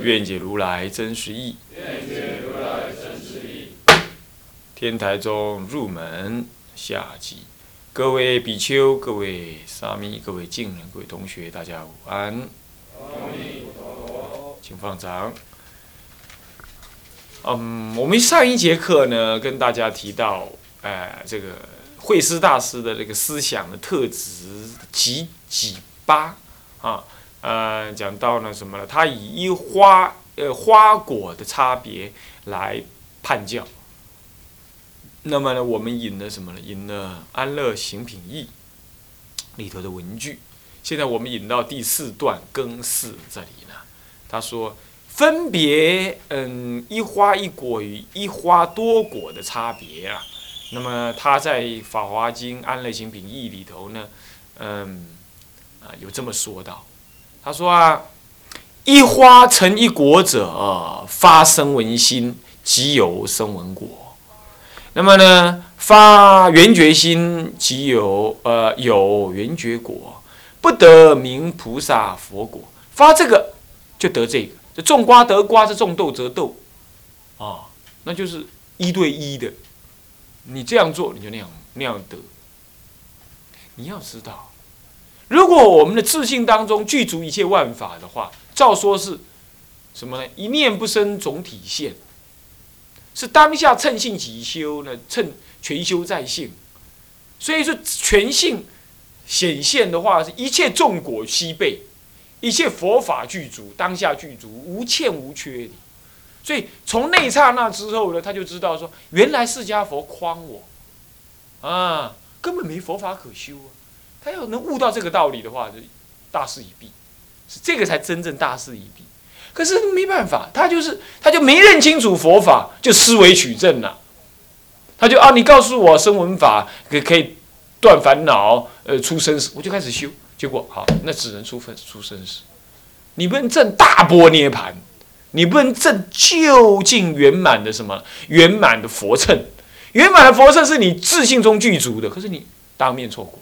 愿解如来真实义。天台中入门下集，各位比丘、各位沙弥、各位敬人、各位同学，大家午安。请放掌。嗯，我们上一节课呢，跟大家提到，哎，这个慧思大师的这个思想的特质几几八啊。呃，讲到呢什么呢？他以一花呃花果的差别来判教。那么呢，我们引了什么呢？引了《安乐行品义 》里头的文句。现在我们引到第四段更四这里呢，他说分别嗯一花一果与一花多果的差别啊。那么他在《法华经·安乐行品义》里头呢，嗯啊有这么说到。他说啊，一花成一果者，发生闻心，即有生闻果。那么呢，发缘觉心，即有呃有缘觉果，不得名菩萨佛果。发这个就得这个，这种瓜得瓜，这种豆得豆，啊，那就是一对一的。你这样做，你就那样那样得。你要知道。如果我们的自信当中具足一切万法的话，照说是什么呢？一念不生总体现，是当下称性即修呢？称全修在性，所以说全性显现的话，是一切众果悉备，一切佛法具足，当下具足，无欠无缺的。所以从那刹那之后呢，他就知道说，原来释迦佛诓我啊，根本没佛法可修啊。他要能悟到这个道理的话，就大势已毕，是这个才真正大势已毕。可是没办法，他就是他就没认清楚佛法，就思维取证了。他就啊，你告诉我声闻法可可以断烦恼，呃，出生死，我就开始修。结果好，那只能出分出生死。你不能证大波涅盘，你不能证究竟圆满的什么圆满的佛乘，圆满的佛乘是你自信中具足的，可是你当面错过。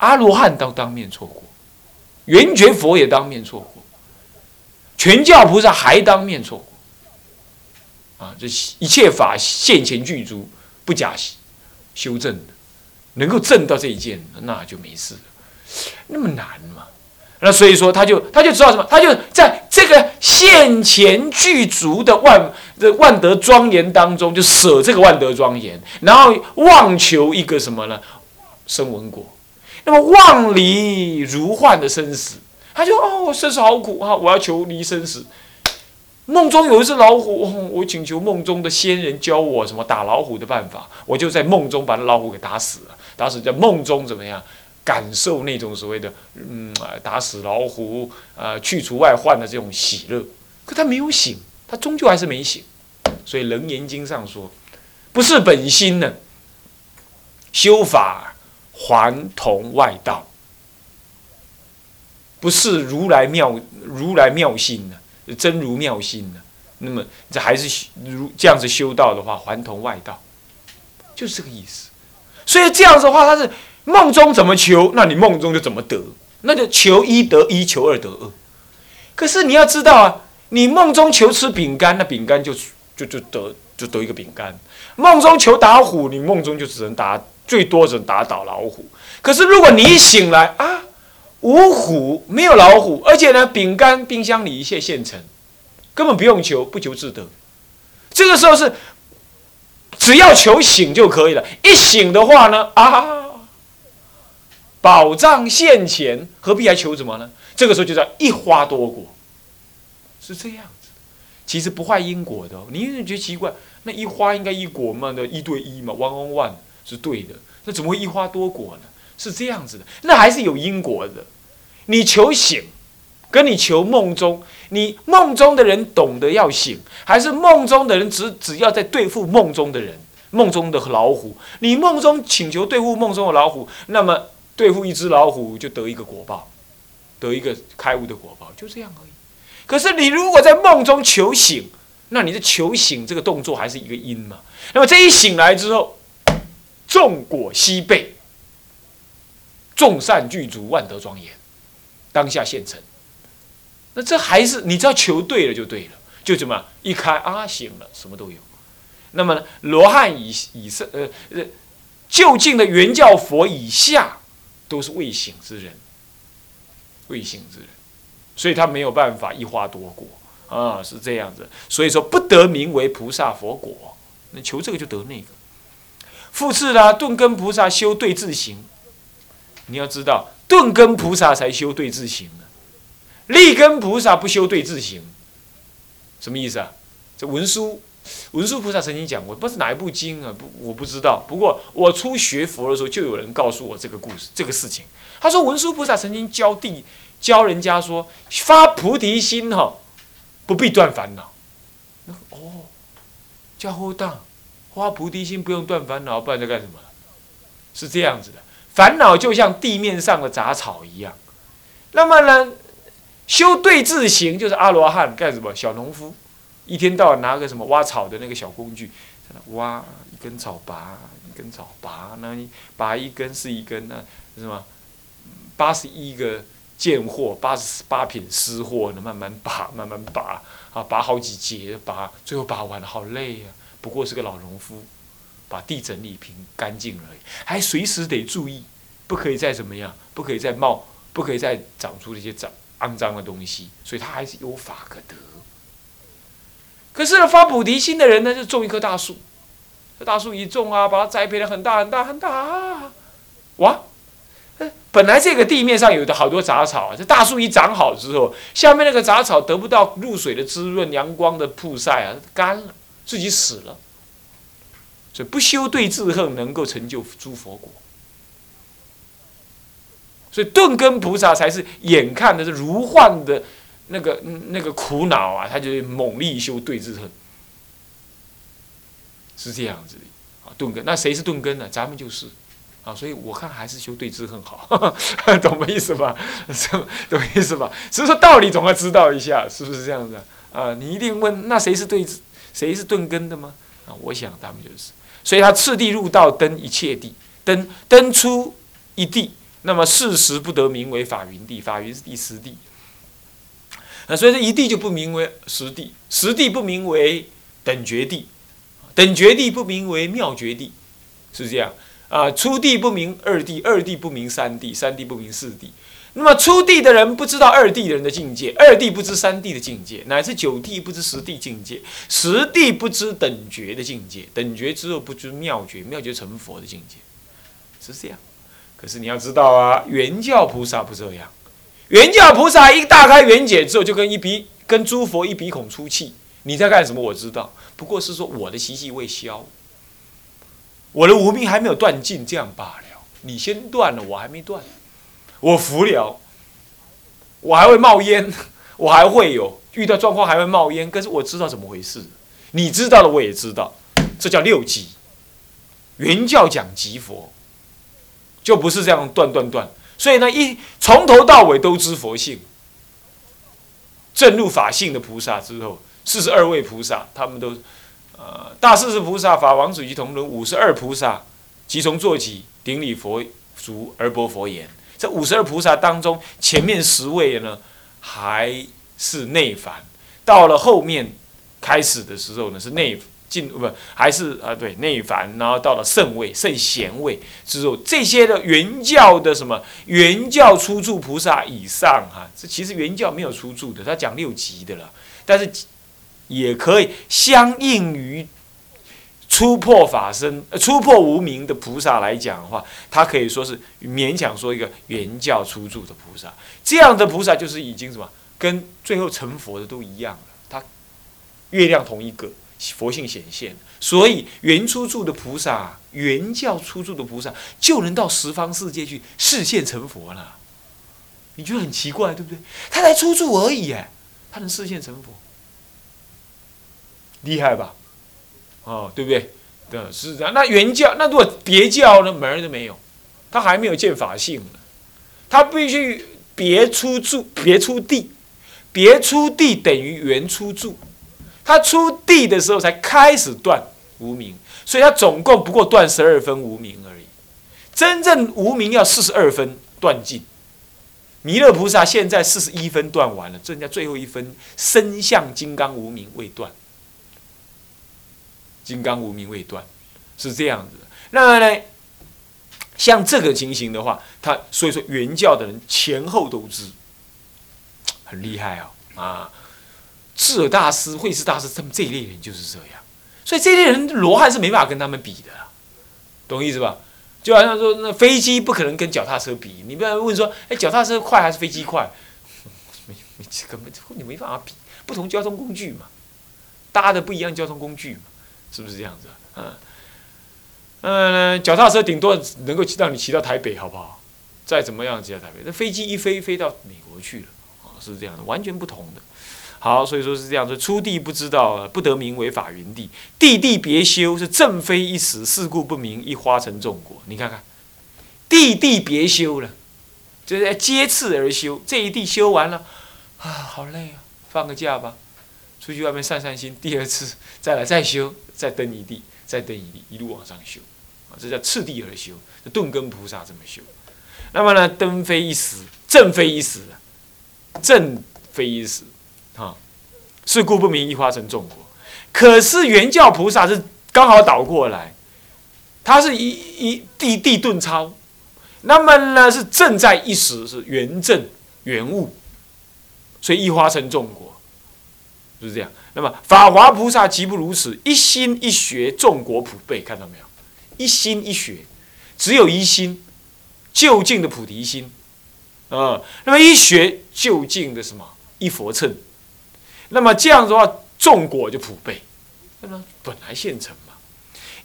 阿罗汉都当面错过，圆觉佛也当面错过，全教菩萨还当面错过。啊，这一切法现前具足，不假修正的，能够证到这一件，那就没事了。那么难嘛？那所以说，他就他就知道什么？他就在这个现前具足的万的万德庄严当中，就舍这个万德庄严，然后妄求一个什么呢？生闻果。那么望离如幻的生死，他就哦，生死好苦啊！我要求离生死。梦中有一只老虎，我请求梦中的仙人教我什么打老虎的办法，我就在梦中把那老虎给打死了。打死在梦中怎么样？感受那种所谓的嗯，打死老虎啊，去除外患的这种喜乐。可他没有醒，他终究还是没醒。所以《楞严经》上说，不是本心呢，修法。还同外道，不是如来妙如来妙心呢，真如妙心呢。那么这还是如这样子修道的话，还同外道，就是这个意思。所以这样子的话，他是梦中怎么求，那你梦中就怎么得，那就求一得一，求二得二。可是你要知道啊，你梦中求吃饼干，那饼干就就就得就得一个饼干；梦中求打虎，你梦中就只能打。最多只能打倒老虎，可是如果你一醒来啊，无虎没有老虎，而且呢，饼干冰箱里一切现成，根本不用求，不求自得。这个时候是只要求醒就可以了。一醒的话呢，啊，宝藏现前，何必还求什么呢？这个时候就叫一花多果，是这样子。其实不坏因果的，你觉得奇怪？那一花应该一果嘛的一对一嘛，one on one。是对的，那怎么会一花多果呢？是这样子的，那还是有因果的。你求醒，跟你求梦中，你梦中的人懂得要醒，还是梦中的人只只要在对付梦中的人，梦中的老虎？你梦中请求对付梦中的老虎，那么对付一只老虎就得一个果报，得一个开悟的果报，就这样而已。可是你如果在梦中求醒，那你的求醒这个动作还是一个因嘛？那么这一醒来之后，众果悉备，众善具足，万德庄严，当下现成。那这还是你只要求对了就对了，就怎么一开啊醒了，什么都有。那么罗汉以以上呃呃，就近的原教佛以下都是未醒之人，未醒之人，所以他没有办法一花多果啊，是这样子。所以说不得名为菩萨佛果，那求这个就得那个。复次啦，顿根菩萨修对治行，你要知道，顿根菩萨才修对治行呢。立根菩萨不修对治行，什么意思啊？这文殊，文殊菩萨曾经讲过，不是哪一部经啊？不，我不知道。不过我初学佛的时候，就有人告诉我这个故事，这个事情。他说文殊菩萨曾经教地教人家说，发菩提心哈，不必断烦恼。哦，叫后当。发菩提心不用断烦恼，不然在干什么？是这样子的，烦恼就像地面上的杂草一样。那么呢，修对治行就是阿罗汉干什么？小农夫，一天到晚拿个什么挖草的那个小工具，在那挖一根草拔一根草拔，那你拔一根是一根，那什么八十一个贱货，八十八品湿货，那慢慢拔慢慢拔啊，拔好几节拔，最后拔完了，好累呀。不过是个老农夫，把地整理平干净而已，还随时得注意，不可以再怎么样，不可以再冒，不可以再长出这些脏肮脏的东西，所以他还是有法可得。可是呢，发菩提心的人呢，就种一棵大树，这大树一种啊，把它栽培的很大很大很大啊，哇！本来这个地面上有的好多杂草，啊这大树一长好之后，下面那个杂草得不到露水的滋润、阳光的曝晒啊，干了。自己死了，所以不修对治恨，能够成就诸佛果。所以顿根菩萨才是眼看的是如幻的那个那个苦恼啊，他就猛力修对治恨，是这样子的啊。顿根，那谁是顿根呢？咱们就是啊。所以我看还是修对治恨好，懂我意思吧？懂意思吧？所以说道理总要知道一下，是不是这样子啊？你一定问，那谁是对治？谁是顿根的吗？啊，我想他们就是，所以他次第入道，登一切地，登登出一地，那么事实不得名为法云地，法云是第十地。那所以这一地就不名为实地，实地不名为等觉地，等觉地不名为妙觉地，是这样啊。初地不名二地，二地不名三地，三地不名四地。那么初地的人不知道二地人的境界，二地不知三地的境界，乃至九地不知十地境界，十地不知等觉的境界，等觉之后不知妙觉，妙觉成佛的境界，是这样。可是你要知道啊，原教菩萨不这样，原教菩萨一大开圆解之后，就跟一鼻跟诸佛一鼻孔出气。你在干什么？我知道，不过是说我的习气未消，我的无名还没有断尽，这样罢了。你先断了，我还没断。我服了，我还会冒烟，我还会有遇到状况还会冒烟，可是我知道怎么回事，你知道的我也知道，这叫六级。原教讲极佛，就不是这样断断断，所以呢，一从头到尾都知佛性，正入法性的菩萨之后，四十二位菩萨，他们都，呃，大势至菩萨、法王子及同伦五十二菩萨，即从坐起顶礼佛足而播佛言。这五十二菩萨当中，前面十位呢还是内凡，到了后面开始的时候呢是内进不还是啊对内凡，然后到了圣位圣贤位之后，这些的原教的什么原教初住菩萨以上哈，这其实原教没有初住的，他讲六级的了，但是也可以相应于。初破法身、呃，初破无名的菩萨来讲的话，他可以说是勉强说一个原教出住的菩萨。这样的菩萨就是已经什么，跟最后成佛的都一样了。他月亮同一个，佛性显现，所以原出住的菩萨、原教出住的菩萨就能到十方世界去视现成佛了。你觉得很奇怪，对不对？他才初住而已，哎，他能视现成佛，厉害吧？哦，对不对？对，是这样。那原教，那如果别教呢，门儿都没有，他还没有见法性呢，他必须别出住，别出地，别出地等于原出住，他出地的时候才开始断无名，所以他总共不过断十二分无名而已，真正无名要四十二分断尽。弥勒菩萨现在四十一分断完了，剩下最后一分身相金刚无名未断。金刚无名未断，是这样子的。那么呢，像这个情形的话，他所以说原教的人前后都知，很厉害哦啊！智尔大师、慧师大师，他们这一类人就是这样。所以这类人罗汉是没办法跟他们比的，懂意思吧？就好像说，那飞机不可能跟脚踏车比。你不要问说，哎，脚踏车快还是飞机快？没没根本你没办法比，不同交通工具嘛，搭的不一样交通工具嘛。是不是这样子？嗯，嗯，脚踏车顶多能够让你骑到台北，好不好？再怎么样骑到台北，那飞机一飞飞到美国去了，啊，是这样的，完全不同的。好，所以说是这样说：出地不知道，不得名为法云地；地地别修，是正非一时，事故不明，一花成众果。你看看，地地别修了，就是接次而修。这一地修完了，啊，好累啊，放个假吧。出去外面散散心，第二次再来再修，再登一地，再登一地，一路往上修，啊，这叫次第而修。顿根菩萨这么修。那么呢，登非一时，正非一时，正非一时，啊，是故不明，一花成众果。可是原教菩萨是刚好倒过来，他是一一地地顿超，那么呢是正在一时，是原正原物，所以一花成众果。就是这样。那么法华菩萨极不如此，一心一学，众国普被，看到没有？一心一学，只有一心，就近的菩提心，啊，那么一学就近的什么？一佛乘。那么这样的话，众果就普被，那么本来现成嘛。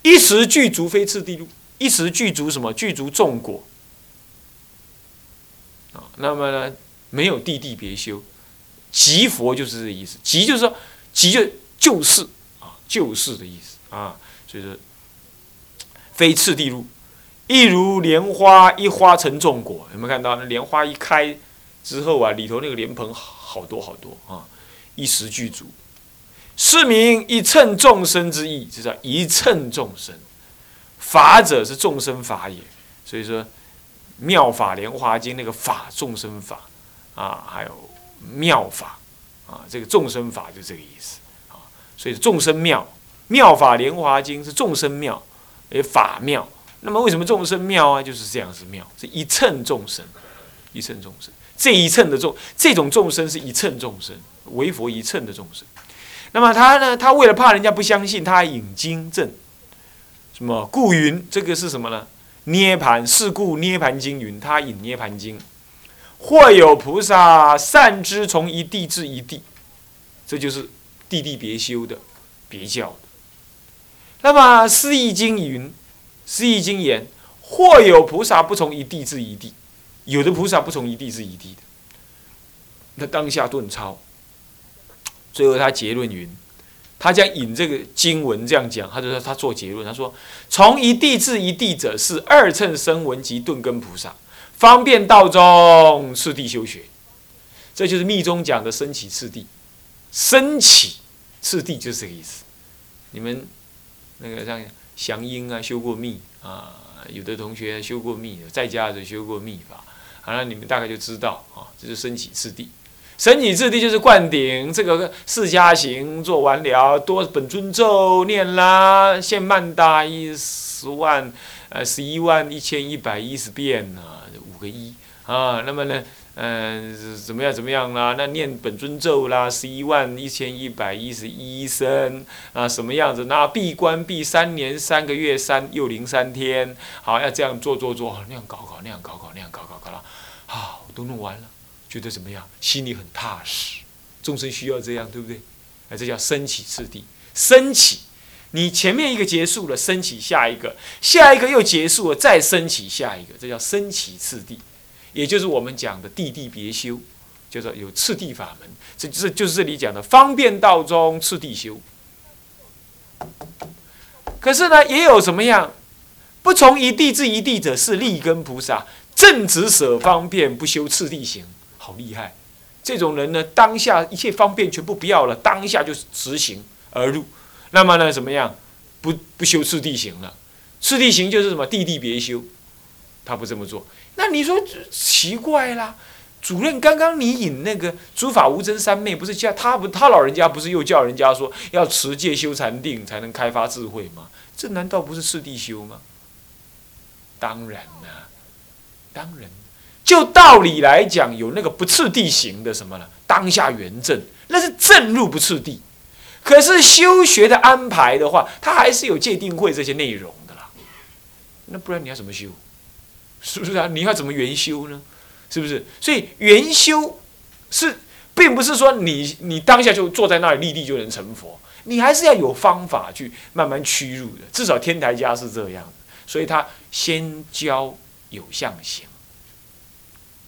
一时具足非次第路，一时具足什么？具足众果。啊，那么呢，没有地地别修。即佛就是这意思，即就是说，即就就是啊，就是的意思啊。所以说，非次第入，一如莲花一花成众果，有没有看到？那莲花一开之后啊，里头那个莲蓬好多好多啊，一时具足。是名一乘众生之意，这叫一乘众生。法者是众生法也，所以说《妙法莲华经》那个法众生法啊，还有。妙法啊，这个众生法就这个意思啊，所以众生妙妙法莲华经是众生妙，也法妙。那么为什么众生妙啊？就是这样子妙，是一乘众生，一乘众生这一乘的众这种众生是一乘众生，为佛一乘的众生。那么他呢？他为了怕人家不相信，他引经证，什么故云？这个是什么呢？涅盘是故涅盘经云，他引涅盘经。或有菩萨善知从一地至一地，这就是地地别修的别教的。那么《释义经》云，《释义经》言：或有菩萨不从一地至一地，有的菩萨不从一地至一地的。那当下顿超，最后他结论云：他将引这个经文这样讲，他就说他做结论，他说：从一地至一地者，是二乘声闻及顿根菩萨。方便道中次第修学，这就是密宗讲的升起次第。升起次第就是这个意思。你们那个像祥英啊，修过密啊，有的同学修过密，在家就修过密法，好了，你们大概就知道啊，这是升起次第。升起次第就是灌顶，这个四加行做完了，多本尊咒念啦，现曼达一十万，呃，十一万一千一百一十遍呢。个一啊，那么呢，嗯，怎么样怎么样啦？那念本尊咒啦，十一万一千一百一十一声啊，什么样子？那闭关闭三年三个月三又零三天，好，要这样做做做，那样搞搞那样搞搞那样搞搞搞了，好，都弄完了，觉得怎么样？心里很踏实。众生需要这样，对不对？哎，这叫升起次第，升起。你前面一个结束了，升起下一个，下一个又结束了，再升起下一个，这叫升起次第。也就是我们讲的地地别修，叫做有次第法门。这就是就是这里讲的方便道中次第修。可是呢，也有怎么样？不从一地至一地者，是立根菩萨，正直舍方便，不修次第行，好厉害！这种人呢，当下一切方便全部不要了，当下就执行而入。那么呢，怎么样？不不修次第行了，次第行就是什么？地地别修，他不这么做。那你说奇怪啦？主任，刚刚你引那个诸法无真三昧，不是叫他不他老人家不是又叫人家说要持戒修禅定才能开发智慧吗？这难道不是次第修吗？当然了，当然，就道理来讲，有那个不次第行的什么呢？当下圆正，那是正入不次第。可是修学的安排的话，它还是有戒定慧这些内容的啦。那不然你要怎么修？是不是啊？你要怎么圆修呢？是不是？所以圆修是，并不是说你你当下就坐在那里立地就能成佛，你还是要有方法去慢慢驱入的。至少天台家是这样的，所以他先教有相行，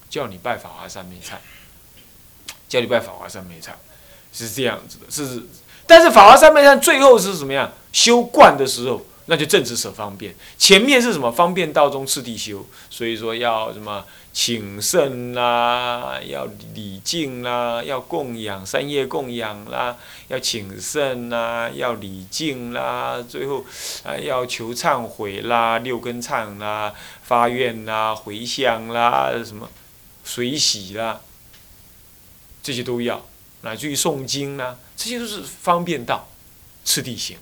叫你拜法华三昧忏，叫你拜法华三昧忏，是这样子的。是，但是法华三昧上最后是什么样？修观的时候。那就正直舍方便，前面是什么方便道中次第修，所以说要什么请圣啦，要礼敬啦，要供养三业供养啦，要请圣啦，要礼敬啦，最后啊要求忏悔啦，六根忏啦，发愿啦，回向啦，什么水洗啦，这些都要，乃至于诵经啦，这些都是方便道次第行，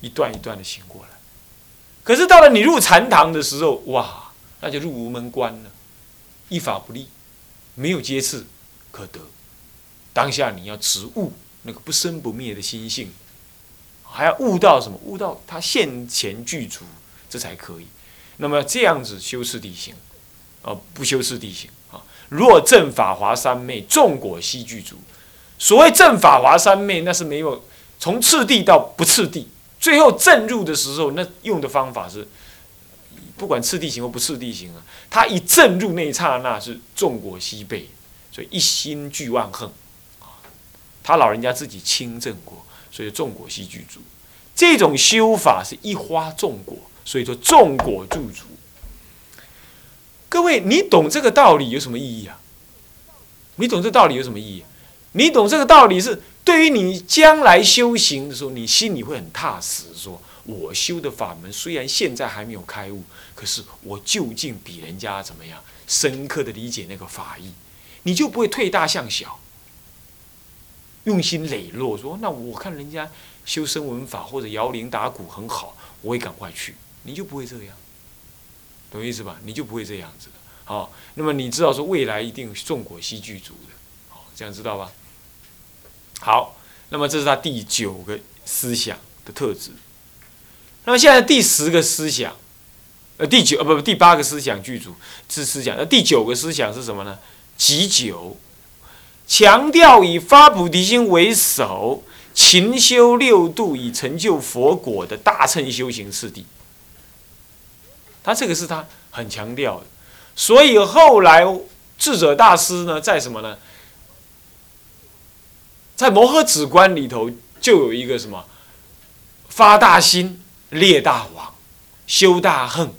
一段一段的行过来。可是到了你入禅堂的时候，哇，那就入无门关了，一法不立，没有阶次可得。当下你要直悟那个不生不灭的心性，还要悟到什么？悟到他现前具足，这才可以。那么这样子修次第行，啊，不修次第行啊。若正法华三昧，众果悉具足。所谓正法华三昧，那是没有从次第到不次第。最后正入的时候，那用的方法是，不管次第行或不次第行啊，他一正入那一刹那是众果西背，所以一心具万恨啊。他老人家自己亲证过，所以众果悉具足。这种修法是一花众果，所以说众果具足。各位，你懂这个道理有什么意义啊？你懂这道理有什么意义？你懂这个道理是？对于你将来修行的时候，你心里会很踏实。说我修的法门虽然现在还没有开悟，可是我究竟比人家怎么样深刻的理解那个法义，你就不会退大向小，用心磊落。说那我看人家修声闻法或者摇铃打鼓很好，我也赶快去，你就不会这样，懂意思吧？你就不会这样子的。好，那么你知道说未来一定众果悉具足的，好，这样知道吧？好，那么这是他第九个思想的特质。那么现在第十个思想，呃，第九呃不不第八个思想具足是思想，那第九个思想是什么呢？极九，强调以发菩提心为首，勤修六度以成就佛果的大乘修行次第。他这个是他很强调的，所以后来智者大师呢，在什么呢？在摩诃止观里头，就有一个什么发大心、列大王、修大恨，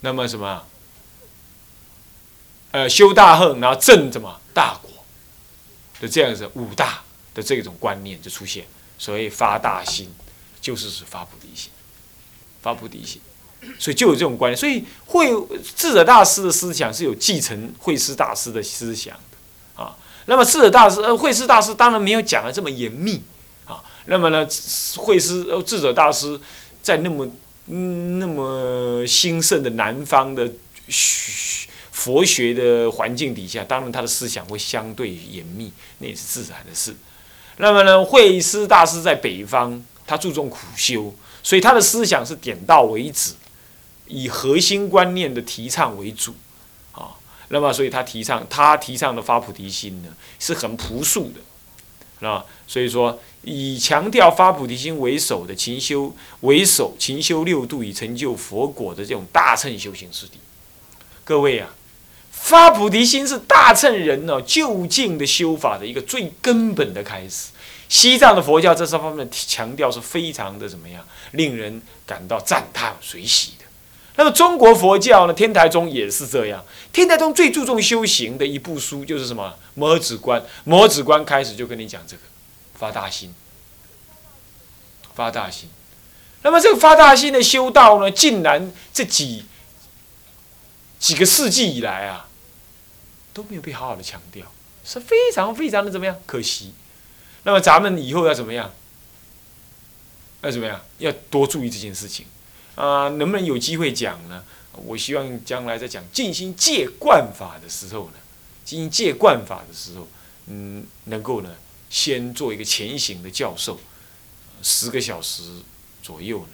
那么什么？呃，修大恨，然后正什么大果的这样子五大的这种观念就出现。所谓发大心，就是指发菩提心，发菩提心，所以就有这种观念。所以慧智者大师的思想是有继承慧师大师的思想啊。那么智者大师、呃慧师大师当然没有讲的这么严密啊。那么呢，慧师、呃智者大师在那么嗯那么兴盛的南方的学佛学的环境底下，当然他的思想会相对严密，那也是自然的事。那么呢，慧师大师在北方，他注重苦修，所以他的思想是点到为止，以核心观念的提倡为主。那么，所以他提倡他提倡的发菩提心呢，是很朴素的，啊，所以说以强调发菩提心为首的勤修为首，勤修六度以成就佛果的这种大乘修行次第。各位啊，发菩提心是大乘人呢就近的修法的一个最根本的开始。西藏的佛教这方面强调是非常的怎么样，令人感到赞叹随喜的。那么中国佛教呢，天台宗也是这样。天台宗最注重修行的一部书就是什么《摩诃止观》。摩诃止观开始就跟你讲这个发大心，发大心。那么这个发大心的修道呢，竟然这几几个世纪以来啊，都没有被好好的强调，是非常非常的怎么样？可惜。那么咱们以后要怎么样？要怎么样？要多注意这件事情啊！能不能有机会讲呢？我希望将来在讲静心戒观法的时候呢，进行戒观法的时候，嗯，能够呢先做一个前行的教授，十个小时左右呢，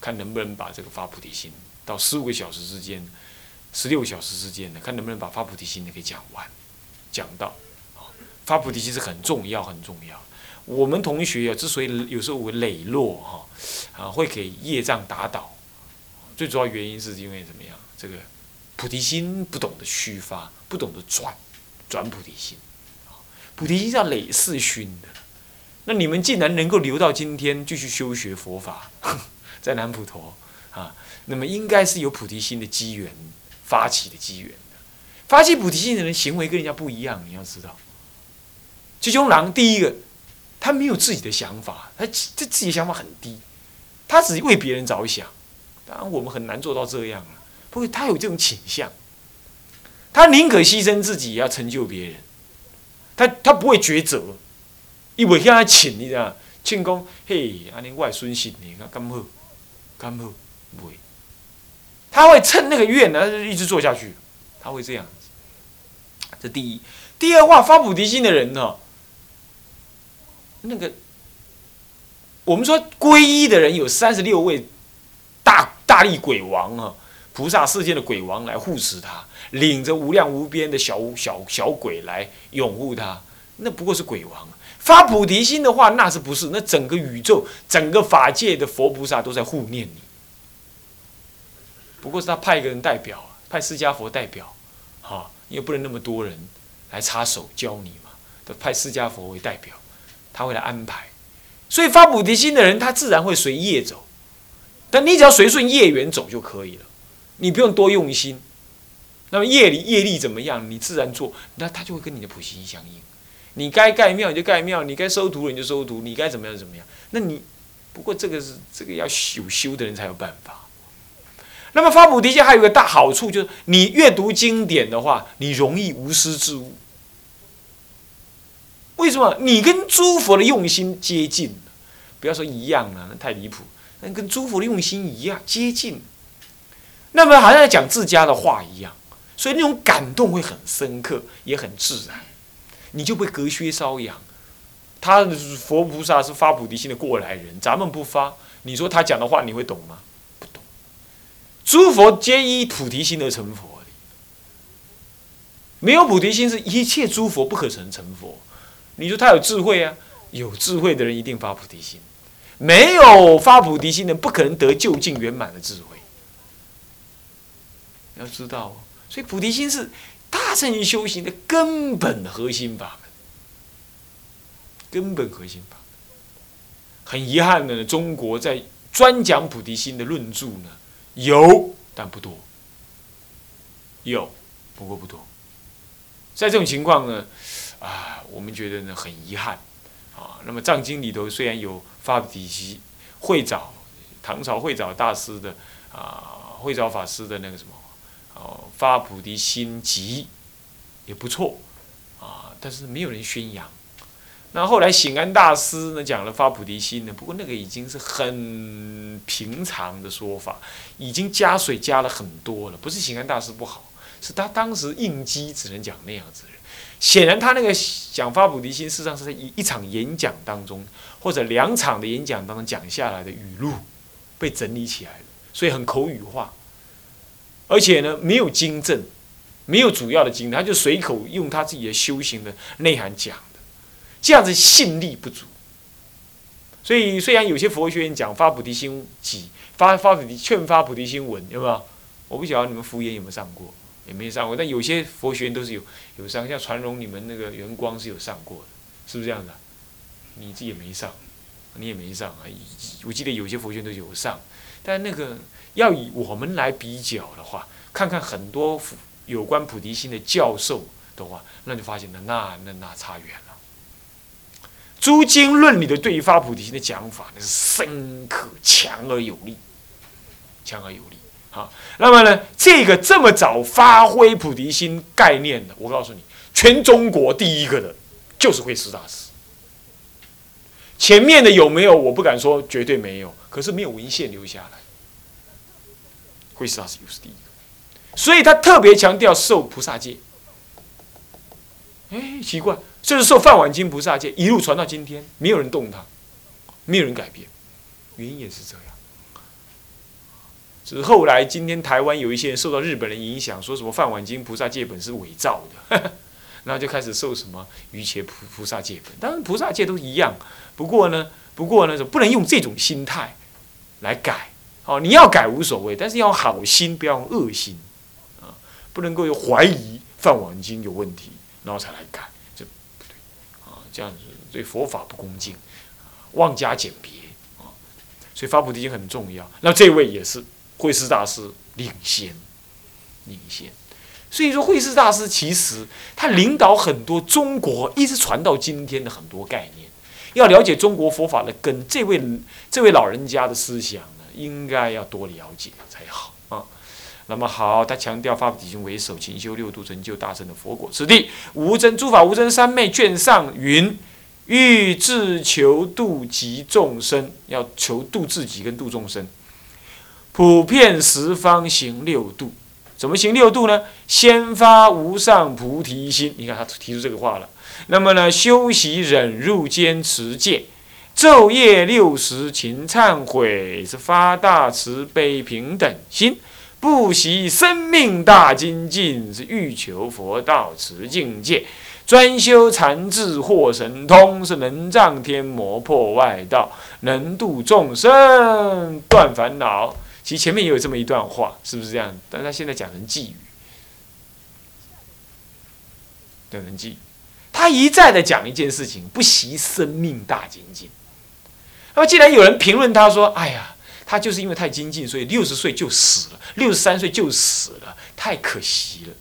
看能不能把这个发菩提心到十五个小时之间，十六个小时之间呢，看能不能把发菩提心呢给讲完，讲到发菩提心是很重要，很重要。我们同学啊，之所以有时候会磊落哈，啊，会给业障打倒，最主要原因是因为怎么样？这个菩提心不懂得虚发，不懂得转，转菩提心，菩提心是要累世熏的。那你们既然能够留到今天继续修学佛法，在南普陀啊，那么应该是有菩提心的机缘发起的机缘的。发起菩提心的人行为跟人家不一样，你要知道。吉凶郎第一个。他没有自己的想法，他这自己想法很低，他只为别人着想。当然，我们很难做到这样了。不过，他有这种倾向，他宁可牺牲自己，也要成就别人。他他不会抉择，因为向他请，你知道，庆功，嘿，安尼外孙媳你看干好，干好，不会。他会趁那个愿呢，一直做下去。他会这样。这第一，第二话发菩提心的人呢？那个，我们说皈依的人有三十六位大力鬼王啊，菩萨世界的鬼王来护持他，领着无量无边的小小小鬼来拥护他，那不过是鬼王。发菩提心的话，那是不是？那整个宇宙、整个法界的佛菩萨都在护念你。不过是他派一个人代表，派释迦佛代表，哈，因为不能那么多人来插手教你嘛，都派释迦佛为代表。他会来安排，所以发菩提心的人，他自然会随业走。但你只要随顺业缘走就可以了，你不用多用心。那么业力业力怎么样，你自然做，那他就会跟你的普心相应。你该盖庙你就盖庙，你该收徒你就收徒，你该怎么样怎么样。那你不过这个是这个要有修的人才有办法。那么发菩提心还有个大好处，就是你阅读经典的话，你容易无师自悟。为什么你跟诸佛的用心接近？不要说一样了，那太离谱。那跟诸佛的用心一样接近，那么好像在讲自家的话一样，所以那种感动会很深刻，也很自然，你就被隔靴搔痒。他佛菩萨是发菩提心的过来人，咱们不发，你说他讲的话你会懂吗？不懂。诸佛皆依菩提心而成佛的，没有菩提心，是一切诸佛不可成成佛。你说他有智慧啊？有智慧的人一定发菩提心，没有发菩提心的不可能得究竟圆满的智慧。要知道，所以菩提心是大乘修行的根本核心法门，根本核心法门。很遗憾的呢，中国在专讲菩提心的论著呢，有但不多，有不过不多。在这种情况呢？啊，我们觉得呢很遗憾，啊，那么藏经里头虽然有发菩提心，慧沼，唐朝慧沼大师的啊，慧沼法师的那个什么，哦，发菩提心集，也不错，啊，但是没有人宣扬。那后来醒安大师呢讲了发菩提心呢，不过那个已经是很平常的说法，已经加水加了很多了，不是醒安大师不好，是他当时应激只能讲那样子的。显然，他那个讲发菩提心，事实上是在一一场演讲当中，或者两场的演讲当中讲下来的语录，被整理起来的，所以很口语化，而且呢，没有经证，没有主要的经，他就随口用他自己的修行的内涵讲的，这样子信力不足。所以，虽然有些佛学院讲发菩提心几发发菩提劝发菩提心文，有没有？我不晓得你们福言有没有上过，也没上过。但有些佛学院都是有有上，像传荣你们那个圆光是有上过的，是不是这样的？你自己也没上，你也没上啊。我记得有些佛学院都有上，但那个要以我们来比较的话，看看很多有关菩提心的教授的话，那就发现了那那那差远了。诸经论里的对于发菩提心的讲法，那是深刻、强而有力，强而有力。好，那么呢，这个这么早发挥菩提心概念的，我告诉你，全中国第一个的，就是慧师大师。前面的有没有？我不敢说绝对没有，可是没有文献留下来。慧师大师又是第一个，所以他特别强调受菩萨戒。哎，奇怪。就是受梵网经菩萨戒一路传到今天，没有人动他，没有人改变，原因也是这样。是后来今天台湾有一些人受到日本人影响，说什么饭碗经菩萨戒本是伪造的，然后就开始受什么瑜伽菩菩萨戒本。当然菩萨戒都一样，不过呢，不过呢，不能用这种心态来改。哦，你要改无所谓，但是要好心，不要用恶心啊，不能够有怀疑饭碗经有问题，然后才来改。这样子对佛法不恭敬，妄加简别啊，所以发菩提心很重要。那这位也是慧师大师领先，领先。所以说慧师大师其实他领导很多中国一直传到今天的很多概念。要了解中国佛法的根，这位这位老人家的思想呢，应该要多了解才好啊。那么好，他强调发菩提心为首，勤修六度，成就大乘的佛果。此地无真诸法无真三昧卷上云：欲自求度及众生，要求度自己跟度众生。普遍十方行六度，怎么行六度呢？先发无上菩提心。你看他提出这个话了。那么呢，修习忍辱坚持戒，昼夜六时勤忏悔，是发大慈悲平等心。不惜生命大精进，是欲求佛道持境界，专修禅智获神通，是能障天魔破外道，能度众生断烦恼。其实前面也有这么一段话，是不是这样？但他现在讲成寄语，等人寄。他一再的讲一件事情：不惜生命大精进。那么既然有人评论他说：“哎呀。”他就是因为太精进，所以六十岁就死了，六十三岁就死了，太可惜了。